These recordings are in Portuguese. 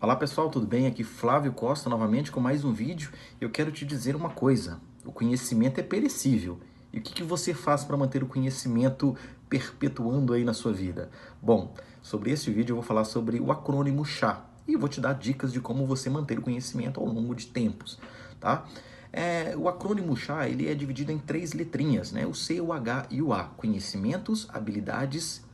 Olá pessoal, tudo bem? Aqui Flávio Costa novamente com mais um vídeo. Eu quero te dizer uma coisa: o conhecimento é perecível. E o que, que você faz para manter o conhecimento perpetuando aí na sua vida? Bom, sobre esse vídeo eu vou falar sobre o acrônimo CHA e vou te dar dicas de como você manter o conhecimento ao longo de tempos, tá? É, o acrônimo CHA ele é dividido em três letrinhas, né? O C, o H e o A: conhecimentos, habilidades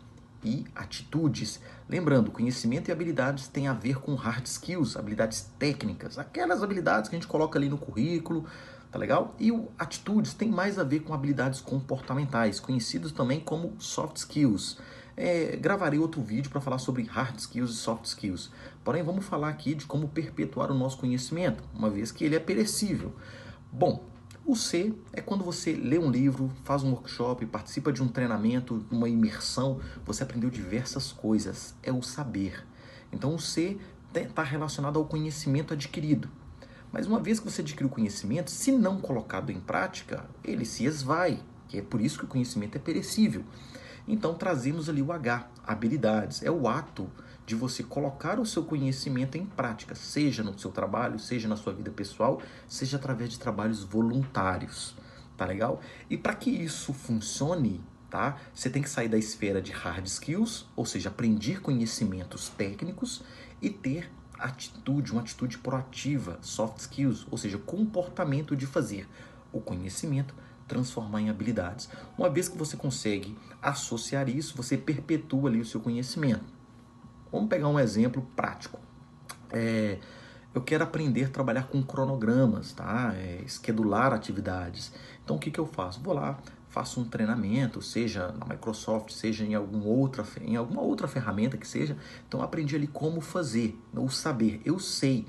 e atitudes. Lembrando, conhecimento e habilidades têm a ver com hard skills, habilidades técnicas, aquelas habilidades que a gente coloca ali no currículo, tá legal? E o atitudes tem mais a ver com habilidades comportamentais, conhecidos também como soft skills. É, gravarei outro vídeo para falar sobre hard skills e soft skills. Porém, vamos falar aqui de como perpetuar o nosso conhecimento, uma vez que ele é perecível. Bom, o C é quando você lê um livro, faz um workshop, participa de um treinamento, uma imersão, você aprendeu diversas coisas. É o saber. Então o C está relacionado ao conhecimento adquirido. Mas uma vez que você adquiriu o conhecimento, se não colocado em prática, ele se esvai, que é por isso que o conhecimento é perecível. Então trazemos ali o H, habilidades, é o ato de você colocar o seu conhecimento em prática, seja no seu trabalho, seja na sua vida pessoal, seja através de trabalhos voluntários. Tá legal? E para que isso funcione, tá? Você tem que sair da esfera de hard skills, ou seja, aprender conhecimentos técnicos e ter atitude, uma atitude proativa, soft skills, ou seja, comportamento de fazer o conhecimento transformar em habilidades. Uma vez que você consegue associar isso, você perpetua ali o seu conhecimento. Vamos pegar um exemplo prático. É, eu quero aprender a trabalhar com cronogramas, tá? É, esquedular atividades. Então o que, que eu faço? Vou lá, faço um treinamento, seja na Microsoft, seja em alguma outra, em alguma outra ferramenta que seja. Então aprendi ali como fazer, o saber. Eu sei,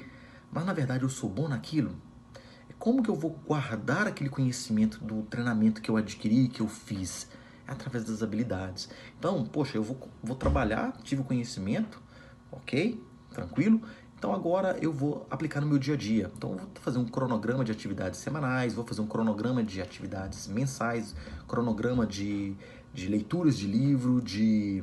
mas na verdade eu sou bom naquilo. Como que eu vou guardar aquele conhecimento do treinamento que eu adquiri, que eu fiz? É através das habilidades. Então, poxa, eu vou, vou trabalhar, tive o conhecimento, ok? Tranquilo? Então agora eu vou aplicar no meu dia a dia. Então eu vou fazer um cronograma de atividades semanais, vou fazer um cronograma de atividades mensais, cronograma de, de leituras de livro, de,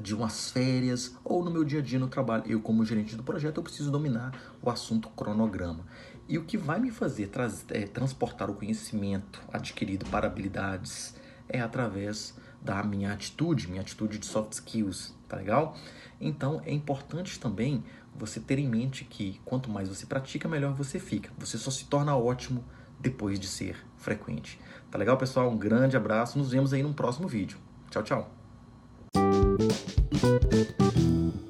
de umas férias, ou no meu dia a dia no trabalho. Eu, como gerente do projeto, eu preciso dominar o assunto cronograma. E o que vai me fazer é, transportar o conhecimento adquirido para habilidades é através da minha atitude, minha atitude de soft skills, tá legal? Então é importante também você ter em mente que quanto mais você pratica, melhor você fica. Você só se torna ótimo depois de ser frequente. Tá legal, pessoal? Um grande abraço. Nos vemos aí no próximo vídeo. Tchau, tchau. Thank you.